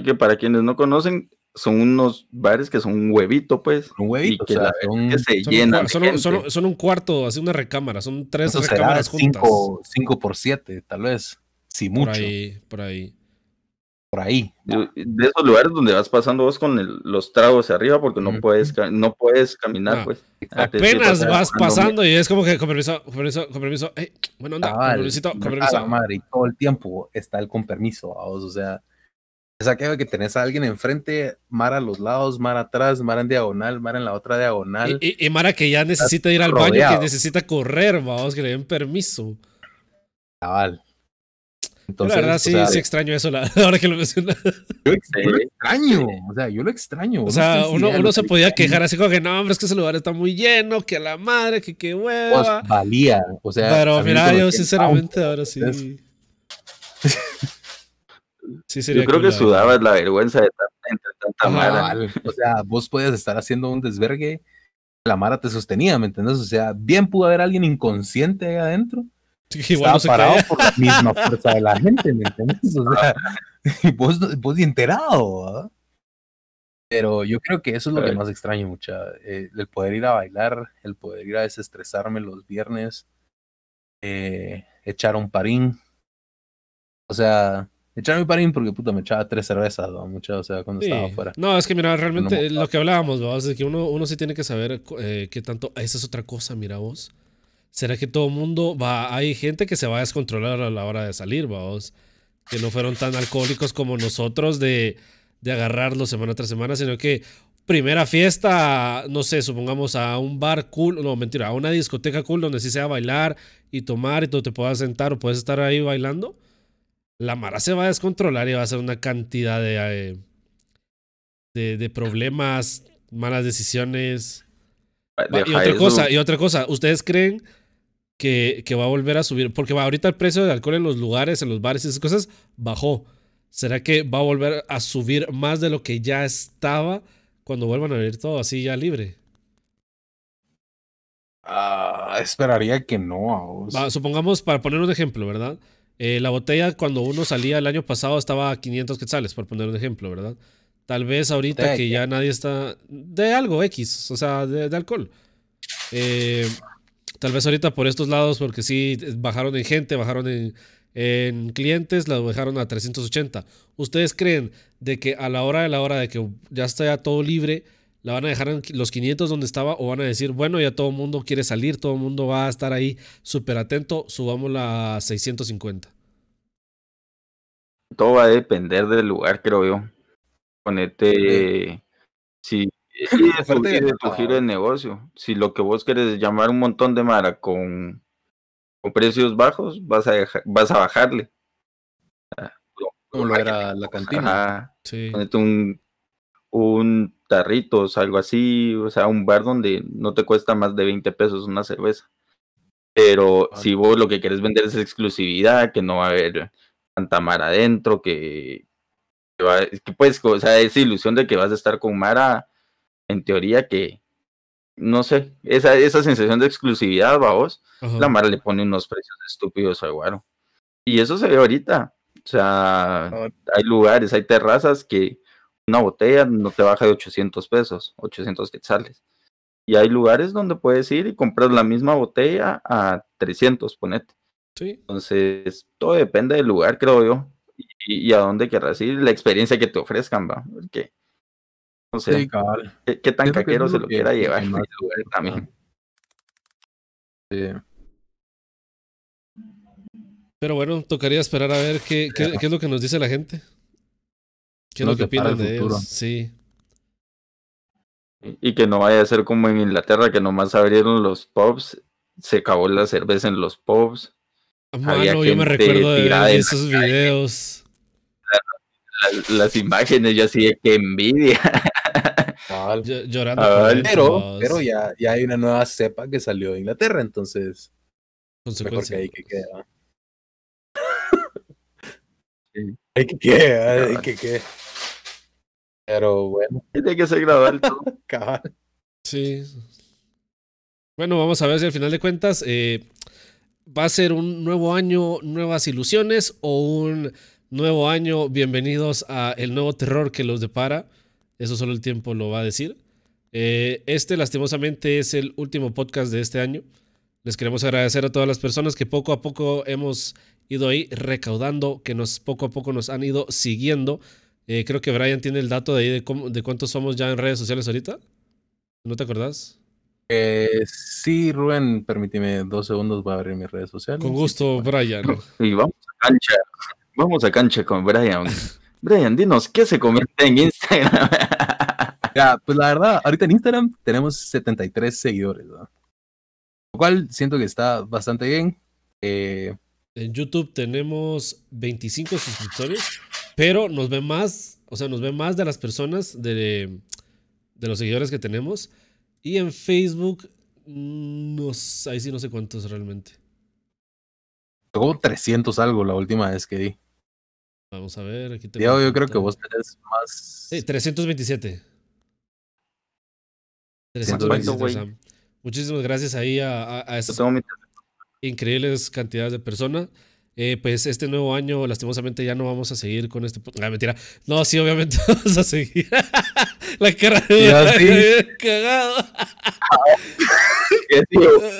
Que para quienes no conocen, son unos bares que son un huevito, pues. Un huevito, que, se llenan. son, un cuarto, así una recámara, son tres recámaras juntas. Cinco, por siete, tal vez. Sí, mucho. Por ahí, por ahí por ahí. De, esos lugares donde vas pasando vos con los tragos arriba porque no puedes no puedes caminar, ah, pues. Apenas vas pasando y es como que con permiso, con permiso, con permiso, bueno, anda, con permiso, con permiso. Madre, y todo el tiempo está el con permiso, o sea, Es aquello que tenés a alguien enfrente, Mara a los lados, Mara atrás, Mara en diagonal, Mara en la otra diagonal. Y, Mara que ya necesita ir al baño, que necesita correr, vamos, que le den permiso. Cabal. Entonces, la verdad, sí, sí extraño eso, ahora que lo mencionas. Yo, lo extraño, o sea, yo lo extraño. O sea, uno, uno se podía quejar así como que no, hombre, es que ese lugar está muy lleno, que a la madre, que qué hueva. Pues valía, o sea. Pero mira, yo sinceramente ahora sí. Yo creo que sudabas la vergüenza de entre tanta mara. O sea, vos podías estar haciendo un desvergue, la mara te sostenía, ¿me entiendes? O sea, bien pudo haber alguien inconsciente ahí adentro. Estaba parado por la misma fuerza de la gente, ¿me entiendes? O sea, vos, vos enterado, Pero yo creo que eso es lo que más extraño mucha, eh, el poder ir a bailar, el poder ir a desestresarme los viernes, eh, echar un parín. O sea, Echar mi parín porque puta me echaba tres cervezas, ¿no? Mucho, o sea, cuando estaba afuera. No, es que mira, realmente lo que hablábamos, ¿no? es que uno, uno sí tiene que saber eh, qué tanto. Esa es otra cosa, mira vos. ¿Será que todo el mundo va? Hay gente que se va a descontrolar a la hora de salir, vos. Que no fueron tan alcohólicos como nosotros de, de agarrarlo semana tras semana, sino que primera fiesta, no sé, supongamos a un bar cool, no, mentira, a una discoteca cool donde sí sea bailar y tomar y tú te puedas sentar o puedes estar ahí bailando la Mara se va a descontrolar y va a ser una cantidad de, eh, de, problemas, malas decisiones. y otra cosa, y otra cosa, ¿ustedes creen que, que, va a volver a subir? Porque va, ahorita el precio del alcohol en los lugares, en los bares y esas cosas bajó. ¿Será que va a volver a subir más de lo que ya estaba cuando vuelvan a abrir todo así ya libre? Ah, esperaría que no. supongamos, para poner un ejemplo, ¿verdad? Eh, la botella cuando uno salía el año pasado estaba a 500 quetzales, por poner un ejemplo, ¿verdad? Tal vez ahorita que ya nadie está... De algo X, o sea, de, alcohol. Eh, tal vez ahorita por estos lados, porque sí, bajaron en gente, bajaron en, en clientes, la bajaron a 380. ¿Ustedes creen de que a la hora de la hora de que ya está todo libre, la van a dejar en los 500 donde estaba o van a decir, bueno, ya todo el mundo quiere salir, todo el mundo va a estar ahí súper atento, subámosla a 650? Todo va a depender del lugar, creo yo. Ponete, si de tu giro de negocio, si lo que vos querés es llamar un montón de mara con, con precios bajos, vas a, vas a bajarle. Como lo era la cantina. Ponete un, un tarritos, algo así, o sea, un bar donde no te cuesta más de 20 pesos una cerveza. Pero si vos lo que querés vender es exclusividad, que no va a haber tanta Mara adentro, que, que, pues, o sea, esa ilusión de que vas a estar con Mara, en teoría que, no sé, esa, esa sensación de exclusividad, vos, la Mara le pone unos precios estúpidos al guaro. Y eso se ve ahorita. O sea, hay lugares, hay terrazas que una botella no te baja de 800 pesos, 800 quetzales. Y hay lugares donde puedes ir y comprar la misma botella a 300, ponete. Sí. Entonces, todo depende del lugar, creo yo. Y, a dónde querrás ir, la experiencia que te ofrezcan, va. Porque, no sé, ¿qué, tan caquero se lo quiera llevar también. Sí. Pero bueno, tocaría esperar a ver qué, qué, qué es lo que nos dice la gente. ¿Qué es lo que opinan de ellos? Sí. Y que no vaya a ser como en Inglaterra, que nomás abrieron los pubs, se acabó la cerveza en los pubs. Mano, yo me recuerdo de, esos videos. Las imágenes, yo así de que envidia. llorando. pero, pero ya, ya hay una nueva cepa que salió de Inglaterra, entonces. Mejor que ahí que queda. Hay que queda, hay que queda. Pero bueno. Tiene que ser gradual. sí. Bueno, vamos a ver si al final de cuentas eh, va a ser un nuevo año, nuevas ilusiones o un nuevo año, bienvenidos a el nuevo terror que los depara. Eso solo el tiempo lo va a decir. Eh, este lastimosamente es el último podcast de este año. Les queremos agradecer a todas las personas que poco a poco hemos ido ahí recaudando, que nos poco a poco nos han ido siguiendo. Eh, creo que Brian tiene el dato de ahí de, cómo, de cuántos somos ya en redes sociales ahorita. ¿No te acordás? Eh, sí, Rubén, permíteme dos segundos, voy a abrir mis redes sociales. Con gusto, Brian. Y vamos a cancha, vamos a cancha con Brian. Brian, dinos, ¿qué se comenta en Instagram? ya, pues la verdad, ahorita en Instagram tenemos 73 seguidores, ¿no? Lo cual siento que está bastante bien. Eh, en YouTube tenemos 25 suscriptores, pero nos ve más, o sea, nos ve más de las personas de, de los seguidores que tenemos. Y en Facebook, mm, no, ahí sí no sé cuántos realmente. Como 300 algo la última vez que di. Vamos a ver, aquí tengo. Yo, creo que vos tenés más. Sí, 327. 327. Muchísimas gracias ahí a, a, esas increíbles cantidades de personas. Eh, pues este nuevo año, lastimosamente, ya no vamos a seguir con este. Ah, mentira. No, sí, obviamente vamos a seguir. la cara de sí. cagado.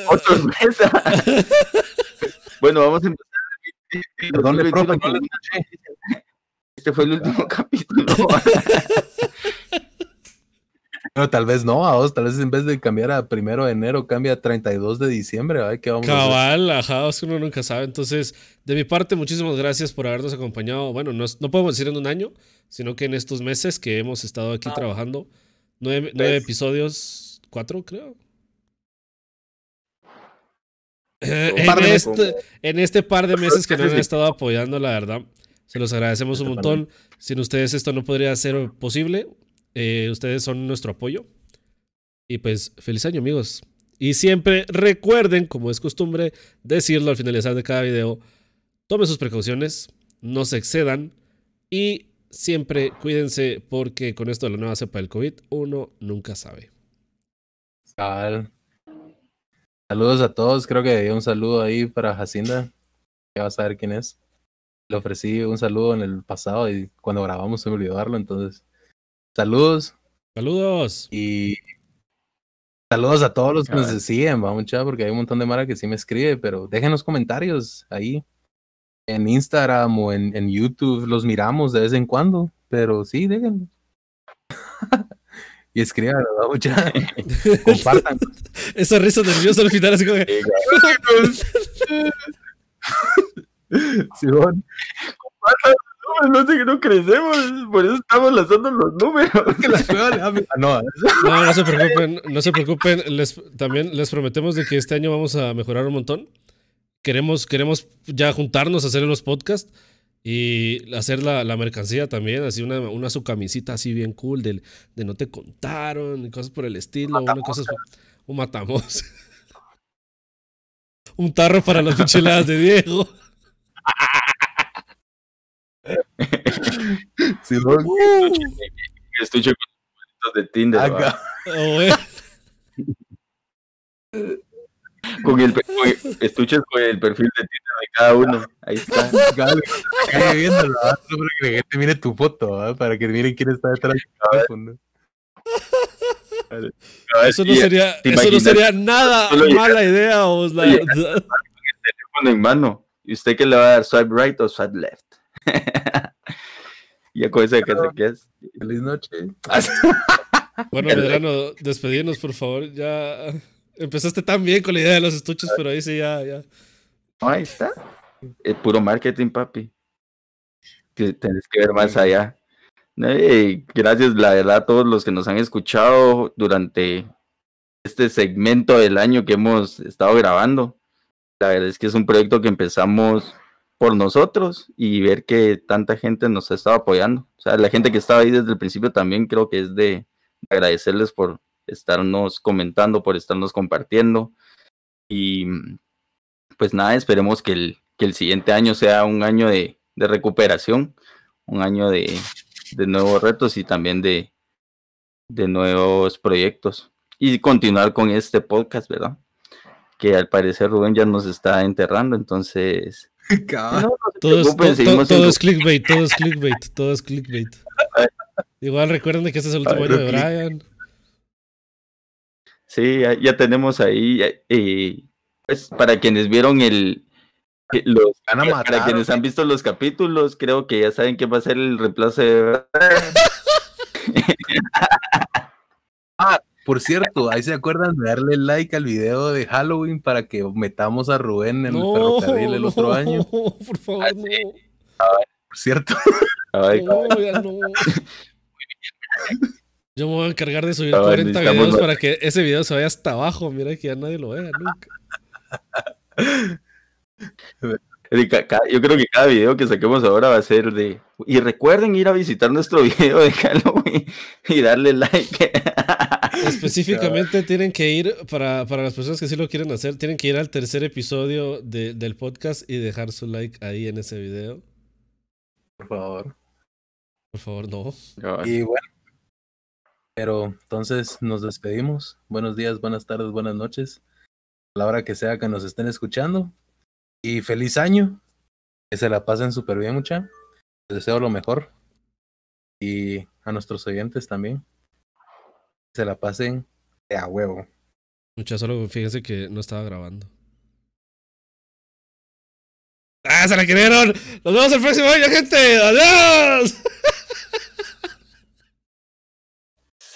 Otros meses. Bueno, vamos a empezar. Perdón, profe, este fue el último capítulo. No, tal vez no, a vos, tal vez en vez de cambiar a primero de enero, cambia a 32 de diciembre. Ay, ¿qué vamos Cabal, a ajá, es que uno nunca sabe. Entonces, de mi parte, muchísimas gracias por habernos acompañado. Bueno, no, no podemos decir en un año, sino que en estos meses que hemos estado aquí ah. trabajando. Nueve, nueve episodios, cuatro, creo. En, este, en este par de meses que nos han estado apoyando, la verdad. Se los agradecemos un montón. Sin ustedes esto no podría ser posible. Eh, ustedes son nuestro apoyo. Y pues feliz año amigos. Y siempre recuerden, como es costumbre, decirlo al finalizar de cada video. Tomen sus precauciones, no se excedan y siempre cuídense porque con esto de la nueva cepa del COVID uno nunca sabe. Saludos a todos, creo que un saludo ahí para Jacinda, que va a saber quién es le ofrecí un saludo en el pasado y cuando grabamos se me olvidó darlo, entonces saludos. Saludos. Y saludos a todos los que nos siguen, vamos mucha, porque hay un montón de mara que sí me escribe, pero déjenos comentarios ahí en Instagram o en, en YouTube, los miramos de vez en cuando, pero sí, déjenlos. y escriban, mucha. Compartan. Esa risa nerviosa al final, así como que... Simón. No sé que no crecemos, por eso estamos lanzando los números. Ah, no, no, se preocupen, no se preocupen. Les, también les prometemos de que este año vamos a mejorar un montón. Queremos, queremos ya juntarnos a hacer los podcasts y hacer la, la mercancía también, así una, una su camisita así bien cool de, de no te contaron, y cosas por el estilo, una cosas, un matamos. un tarro para las picheladas de Diego. sí, uh. Estuche con de Tinder. con el, estuches con el perfil de Tinder de cada uno. Ahí está. Cae viéndolo, para que la gente mire tu foto, para que miren quién está detrás del teléfono. Eso no sería, eso no sería nada mala idea, os la teléfono en mano. ¿Y usted qué le va a dar? ¿Swipe right o swipe left? y con eso que se es. Feliz noche. bueno, Medrano, despedirnos, por favor. Ya empezaste tan bien con la idea de los estuches, pero ahí sí ya, ya. Ahí está. Es puro marketing, papi. Tienes que ver más allá. gracias, la verdad, a todos los que nos han escuchado durante este segmento del año que hemos estado grabando. La verdad es que es un proyecto que empezamos por nosotros y ver que tanta gente nos ha estado apoyando. O sea, la gente que estaba ahí desde el principio también creo que es de agradecerles por estarnos comentando, por estarnos compartiendo. Y pues nada, esperemos que el, que el siguiente año sea un año de, de recuperación, un año de, de, nuevos retos y también de, de nuevos proyectos. Y continuar con este podcast, ¿verdad? que al parecer Rubén ya nos está enterrando, entonces... todo, es, clickbait, todo es clickbait, todo es clickbait. Igual recuerden que este es el último año de Brian. Sí, ya, tenemos ahí, eh, pues para quienes vieron el, los, para quienes han visto los capítulos, creo que ya saben que va a ser el reemplazo de ah, por cierto, ahí se acuerdan de darle like al video de Halloween para que metamos a Rubén en el ferrocarril el otro año. Por favor, no. Por cierto. no, ya no. Yo me voy a encargar de subir 40 videos para que ese video se vaya hasta abajo. Mira que ya nadie lo vea nunca. Yo creo que cada video que saquemos ahora va a ser de. Y recuerden ir a visitar nuestro video de Halloween y darle like. Específicamente tienen que ir, para, para, las personas que sí lo quieren hacer, tienen que ir al tercer episodio de, del podcast y dejar su like ahí en ese video. Por favor. Por favor, no. Y bueno. Pero entonces nos despedimos. Buenos días, buenas tardes, buenas noches. A la hora que sea que nos estén escuchando. Y feliz año. Que se la pasen súper bien, mucha. Les deseo lo mejor. Y a nuestros oyentes también. Que se la pasen de a huevo. Mucha, solo fíjense que no estaba grabando. ¡Ah, se la querieron! ¡Nos vemos el próximo año, gente! ¡Adiós!